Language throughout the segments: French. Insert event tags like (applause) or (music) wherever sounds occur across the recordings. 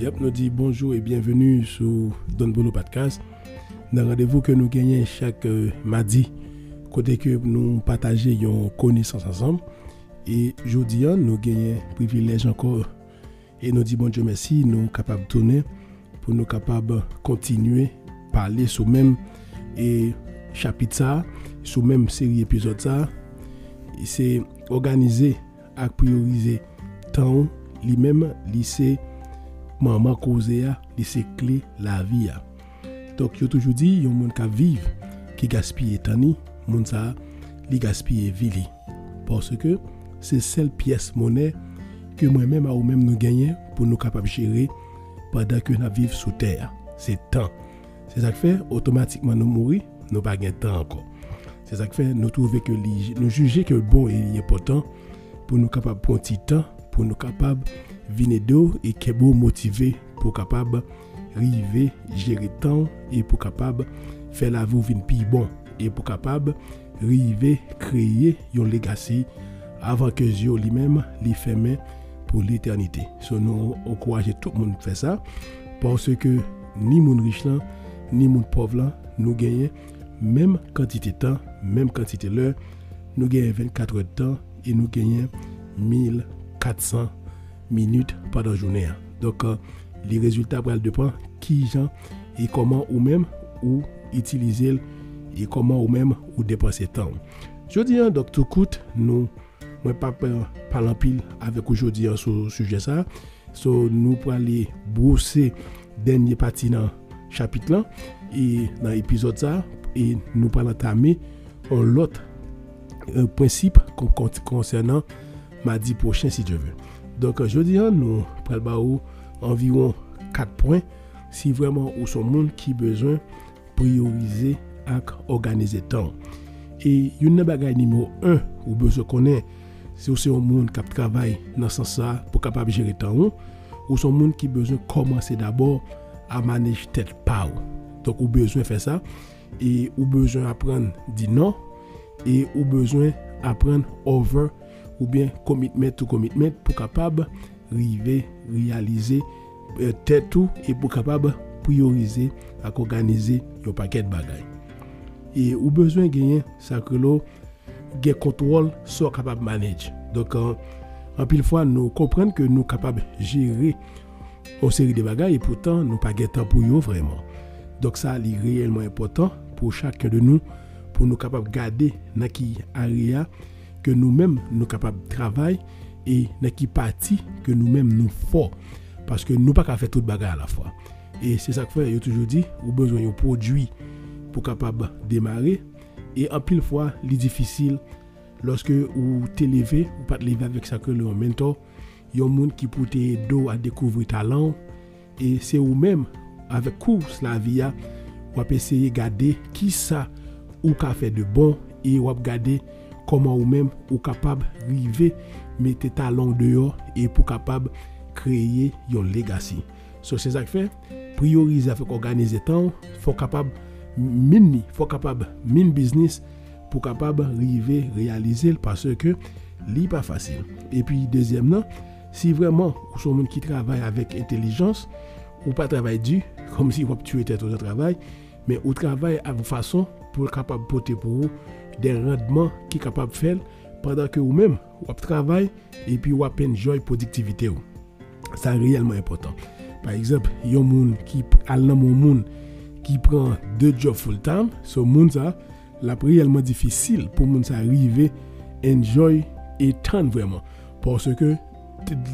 Nous dit bonjour et bienvenue sur Don Bono Podcast. Dans rendez-vous que nous gagnons chaque euh, mardi, côté que nous partageons une connaissance ensemble. Et aujourd'hui, nous gagnons privilège encore. Et nous dit bon Dieu merci, nous sommes capables de tourner pour nous capables de continuer à parler sur même et chapitre ça, sur même série épisode ça. C'est organiser et prioriser temps lui-même lycée maman causé a c'est clé la vie a. Donc yo toujours dit yon moun ka vive qui gaspille tani, moun sa li gaspille vili. Parce que c'est celle pièce monnaie que moi-même ou même nous pour nous capables de gérer pendant que nous vivons sous terre. C'est temps. C'est ça qui fait automatiquement nous mourir, nous pas de temps encore. C'est ça qui fait nous trouver que nous juger que bon est important pour nous capables prendre petit temps pour nous capables d'eau et beau motivé pour capable river gérer temps et pour capable faire la vie bon et pour capable river créer un legacy avant que Dieu lui-même les pour l'éternité. So nous encourageons tout le monde à faire ça parce que ni mon riche là, ni mon pauvre là, nous gagnons même quantité de temps, même quantité l'heure, nous gagnons 24 heures de temps et nous gagnons 1400 minutes pendant la journée. Donc, euh, les résultats vont dépendre qui gens et comment ou même ou utiliser et comment ou même ou dépenser temps. Je dis, hein, donc tout coûte, nous, moi pas parler pile avec aujourd'hui hein, sur ce sujet ça. So, nous pour aller brosser dernier partie dans chapitre là et dans l'épisode ça et nous parlons entamer l'autre un principe concernant mardi prochain si Dieu veut. Donc aujourd'hui, nous prenons environ 4 points si vraiment ou son monde qui besoin prioriser et organiser temps. Et une bagaille numéro 1 ou besoin connaître c'est aussi un monde qui travaille dans ce sens pour capable gérer temps ou son monde qui besoin commencer d'abord à manager tête pas donc ou besoin faire ça et ou besoin apprendre dire non et ou besoin apprendre over ou bien commitment to commitment pour capable arriver réaliser euh, tête tout et pour capable prioriser et organiser un paquet de bagages et ou besoin gagner ça que l'eau contrôle sur capable manager donc en, en pile fois nous comprenons que nous capables gérer une série de bagages et pourtant nous pas temps pour eux vraiment. Donc ça est réellement important pour chacun de nous pour nous capables garder dans qui area que nous-mêmes nous capables de travailler et dans qui partie que nous-mêmes nous fort parce que nous pas qu'à faire toute bagarre à la fois. Et c'est ça que fait a toujours dit ou besoin de produit pour capable démarrer. Et en pile fois les difficile lorsque vous t'élevez ou pas lever avec ça que le mentor il y a un monde qui peut t'aider à découvrir talent. Et c'est vous même avec course la vie ou essayer de garder qui ça ou qu'a fait de bon et ou regarder comment ou même ou capable river mettre talent dehors et pour capable créer un legacy. So c'est ça que fait prioriser avec organiser temps, faut capable mini, faut capable min business pour capable river réaliser parce que n'est pas facile. Et puis deuxièmement, si vraiment vous êtes monde qui travaille avec intelligence, ou pas travailler dur, comme si vous tuez tête au travail, mais vous travaillez à façon pour capable porter pour vous des rendements qui sont capables de faire pendant que vous-même vous travaillez et puis vous avez joie productivité. C'est réellement important. Par exemple, il y a un monde qui monde qui prend deux jobs full time, ce monde ça la réellement difficile pour monde ça arriver enjoy et tant vraiment parce que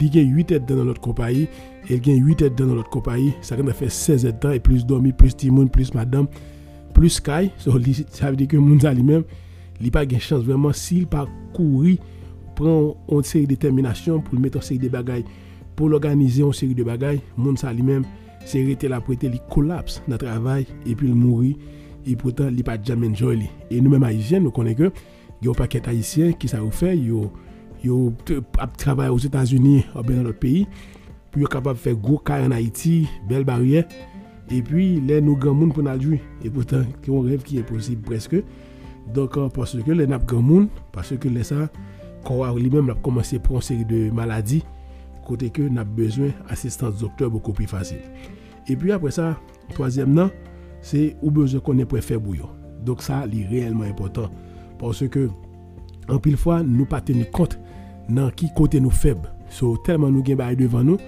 il y a 8 aides dans notre compagnie et il y a 8 aides dans notre compagnie ça fait 16 aides et plus dormi plus timon plus madame plus Sky, (laughs) ça veut dire que Mounza lui-même, il n'a pas de chance vraiment s'il pas courir, prend une série de détermination pour mettre en série de bagailles, pour l'organiser en série de bagailles, Mounza lui-même, c'est arrêté la prêter, il collapse dans le travail et puis il mourit et pourtant il n'a pas jamais enjoyé. Et nous-mêmes haïtiens, nous connaissons que il y a un paquet d'haïtiens qui ça fait, ils travaillent aux États-Unis ou bien dans d'autres pays, sont capables de faire gros cas en Haïti, belle barrière. Et puis, là, nous grand monde pour nous. Et pourtant, c'est un rêve qui est possible presque. Donc, euh, parce que les n'a grand monde, parce que les quand lui-même a commencé pour une série de maladies, côté que n'a besoin assistance docteur beaucoup plus facile. Et puis après ça, troisième non, c'est ou besoin qu'on pour faire bouillon. Donc ça, c'est réellement important parce que en pile fois, nous pas tenir compte dans qui côté nous faibles. So, tellement nous devant nous,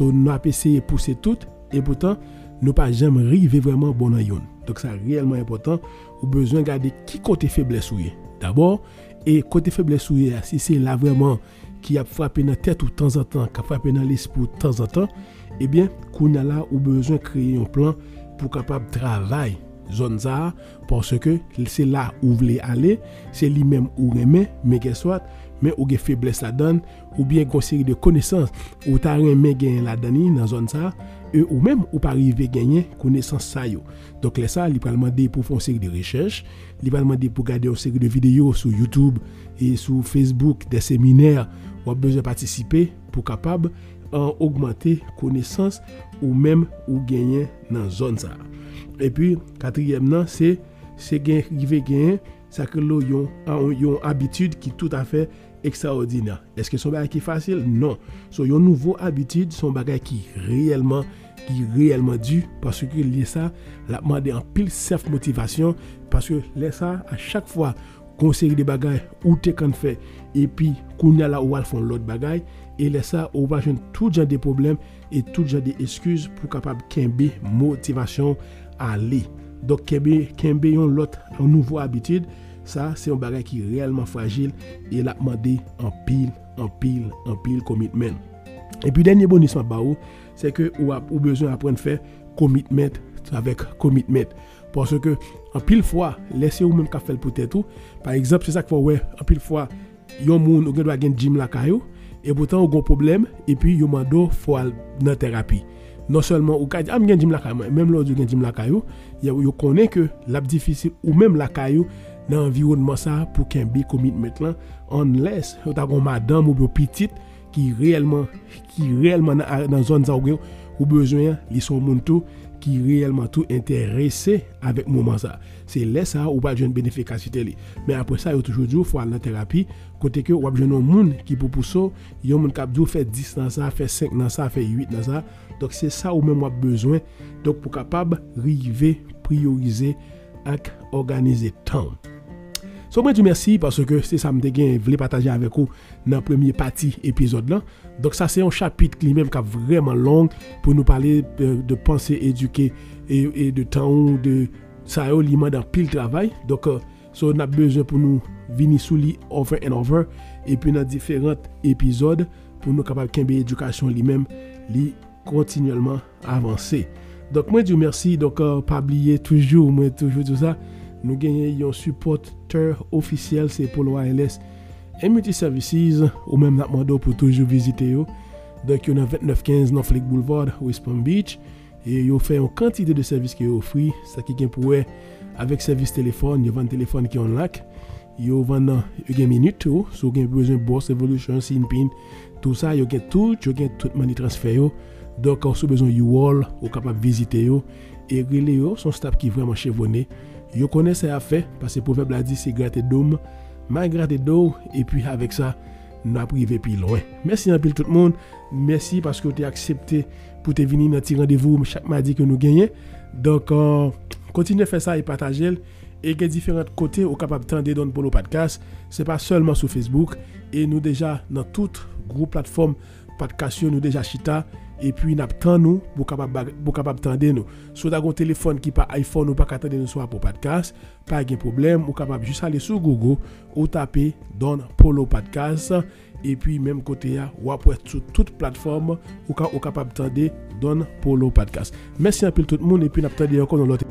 nous avons essayé de pousser tout et pourtant, nous pas jamais arriver vraiment bon en Donc ça réellement important, ou besoin de garder qui côté faiblesse D'abord, et côté faiblesse si c'est là vraiment qui a frappé dans la tête de temps en temps, qui a frappé dans l'esprit de temps en temps, eh bien, qu'on a là besoin de créer un plan pour capable travailler zone ça parce que c'est là où vous voulez aller, c'est lui-même où remet, mais qu'est-ce soit, mais où faiblesse la donne, ou bien série de connaissances où tu as remet gagner la donne dans zone ça, et ou même ou pas arriver gagner connaissance ça yo. Donc là ça, il va demander pour faire une de recherches, il va demander pour regarder une série de vidéos sur YouTube et sur Facebook, des séminaires ou a besoin de participer pour capable en augmenter connaissance ou même ou gagner dans zone ça. Et puis quatrième non, c'est c'est gagner gagner ça que l'on yon une habitude qui tout à fait extraordinaire. Est-ce que son bagage qui facile? Non. So une nouveau habitude, son qui réellement qui réellement dû parce que lié ça la demandé en pile self motivation parce que là ça à chaque fois qu'on série de bagages ou t'es quand fait. Et puis qu'on a là font l'autre bagaille. Et là ça on va tout genre de problèmes et tout genre de excuses pour capable kembe motivation à aller. Donc kembe kembe yon l'autre un nouveau habitude ça c'est un bagage qui est réellement fragile et l'a demandé en pile en pile en pile commitment. Et puis dernier bonus ma c'est que ou a besoin apprendre faire commitment avec commitment. Parce que en pile fois laissez ou même qu'à faire peut-être tout par exemple c'est ça qu'il faut ouais en pile fois yon moun ou doit gagner gym la caillou et pourtant a un problème et puis yon mando faut aller dans thérapie. Non seulement ou ka am gen gym la caillou même l'autre gen gym la caillou yo connaît que la difficile ou même la caillou dans environnement ça pour qu'un bi commitment là on laisse ou ta madame ou petite qui réellement qui réellement dans zone ça ou besoin ils sont moun tout ki reyelman tou interese avèk mouman sa. Se lè sa ou pa joun benefikasite li. Men apre sa yo toujou djou fwa nan terapi, kote ke wap joun nou moun ki pou pousso, yo moun kap djou fè 10 nan sa, fè 5 nan sa, fè 8 nan sa. Dok se sa ou men wap bezwen, dok pou kapab rive, priorize ak organize tan. So mwen di mersi parce que se sa mde gen vle pataje avek ou nan premye pati epizod lan. Dok sa se yon chapit li menm ka vreman long pou nou pale de panse eduke e de tan ou de sa yo li man dan pil travay. Dok so nan beze pou nou vini sou li over and over epi nan diferent epizod pou nou kapab kenbe edukasyon li menm li kontinuelman avanse. Dok mwen di mersi, dok pa bliye tout sa. Nou genye yon supporter ofisyel se Polo ALS Emity Services ou menm natman do pou toujou vizite yo Dok yon nan 2915 Norfolk Boulevard, West Palm Beach. E yo fe yon kantite de yo ofri Sa ki gen pouwe avek servis telefon, yo van telefon ki yon lak Yo van nan, yo gen minute yo So gen prezen boss, evolution, sin pin Tout sa yo gen tout, yo gen tout mani transfer yo Dok an sou bezon you all, ou kapap vizite yo E grile yo, son staff ki vreman chevone Yo connaît ça à fait parce que le proverbe a dit c'est gratter d'homme, ma gratter d'eau et puis avec ça nous avons privé plus loin. Merci un peu tout le monde. Merci parce que tu as accepté pour venir dans petit rendez-vous chaque mardi que nous gagnons. Donc euh, continuez à faire ça et partager et a différents côtés au capable de dans pour le podcast? C'est pas seulement sur Facebook et nous déjà dans toutes groupe plateforme podcast nous déjà chita et puis nous attend nous pour capable pour capable tendre nous soit un téléphone qui pas iPhone ou pas attendre nous soit pour podcast pas de problème ou capable juste aller sur Google ou taper Don Polo Podcast et puis même côté ou après sur toute plateforme ou capable tendre Don Polo Podcast. Merci peu tout le monde et puis nous encore dans l'autre